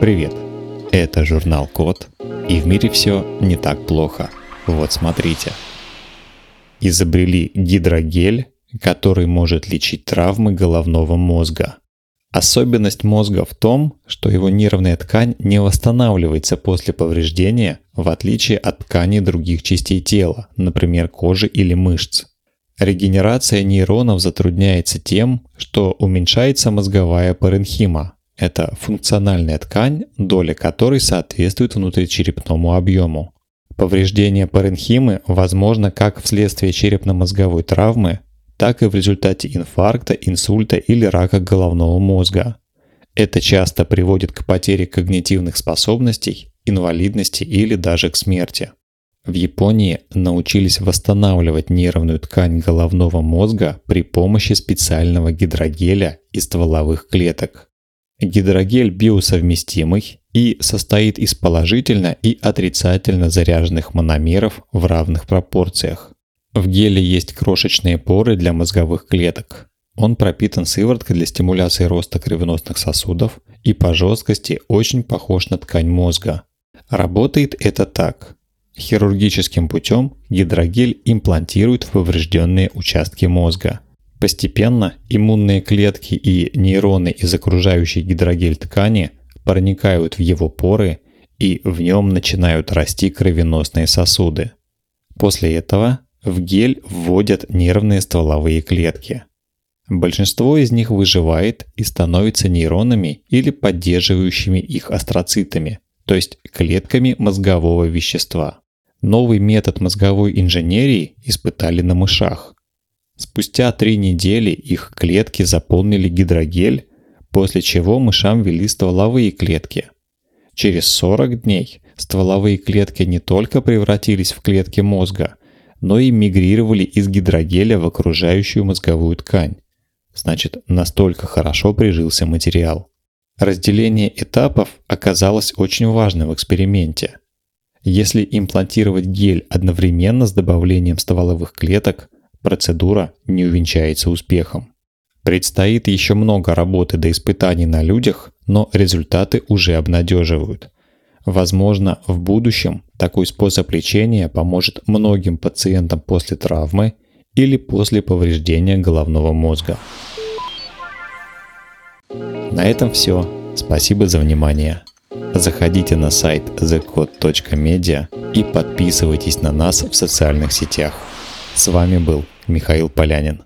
Привет! Это журнал Код, и в мире все не так плохо. Вот смотрите. Изобрели гидрогель, который может лечить травмы головного мозга. Особенность мозга в том, что его нервная ткань не восстанавливается после повреждения, в отличие от тканей других частей тела, например, кожи или мышц. Регенерация нейронов затрудняется тем, что уменьшается мозговая паренхима. Это функциональная ткань, доля которой соответствует внутричерепному объему. Повреждение паренхимы возможно как вследствие черепно-мозговой травмы, так и в результате инфаркта, инсульта или рака головного мозга. Это часто приводит к потере когнитивных способностей, инвалидности или даже к смерти. В Японии научились восстанавливать нервную ткань головного мозга при помощи специального гидрогеля из стволовых клеток. Гидрогель биосовместимый и состоит из положительно и отрицательно заряженных мономеров в равных пропорциях. В геле есть крошечные поры для мозговых клеток. Он пропитан сывороткой для стимуляции роста кровеносных сосудов и по жесткости очень похож на ткань мозга. Работает это так. Хирургическим путем гидрогель имплантируют в поврежденные участки мозга. Постепенно иммунные клетки и нейроны из окружающей гидрогель ткани проникают в его поры и в нем начинают расти кровеносные сосуды. После этого в гель вводят нервные стволовые клетки. Большинство из них выживает и становится нейронами или поддерживающими их астроцитами, то есть клетками мозгового вещества. Новый метод мозговой инженерии испытали на мышах. Спустя три недели их клетки заполнили гидрогель, после чего мышам ввели стволовые клетки. Через 40 дней стволовые клетки не только превратились в клетки мозга, но и мигрировали из гидрогеля в окружающую мозговую ткань. Значит, настолько хорошо прижился материал. Разделение этапов оказалось очень важным в эксперименте. Если имплантировать гель одновременно с добавлением стволовых клеток, процедура не увенчается успехом. Предстоит еще много работы до испытаний на людях, но результаты уже обнадеживают – Возможно, в будущем такой способ лечения поможет многим пациентам после травмы или после повреждения головного мозга. На этом все. Спасибо за внимание. Заходите на сайт thecode.media и подписывайтесь на нас в социальных сетях. С вами был Михаил Полянин.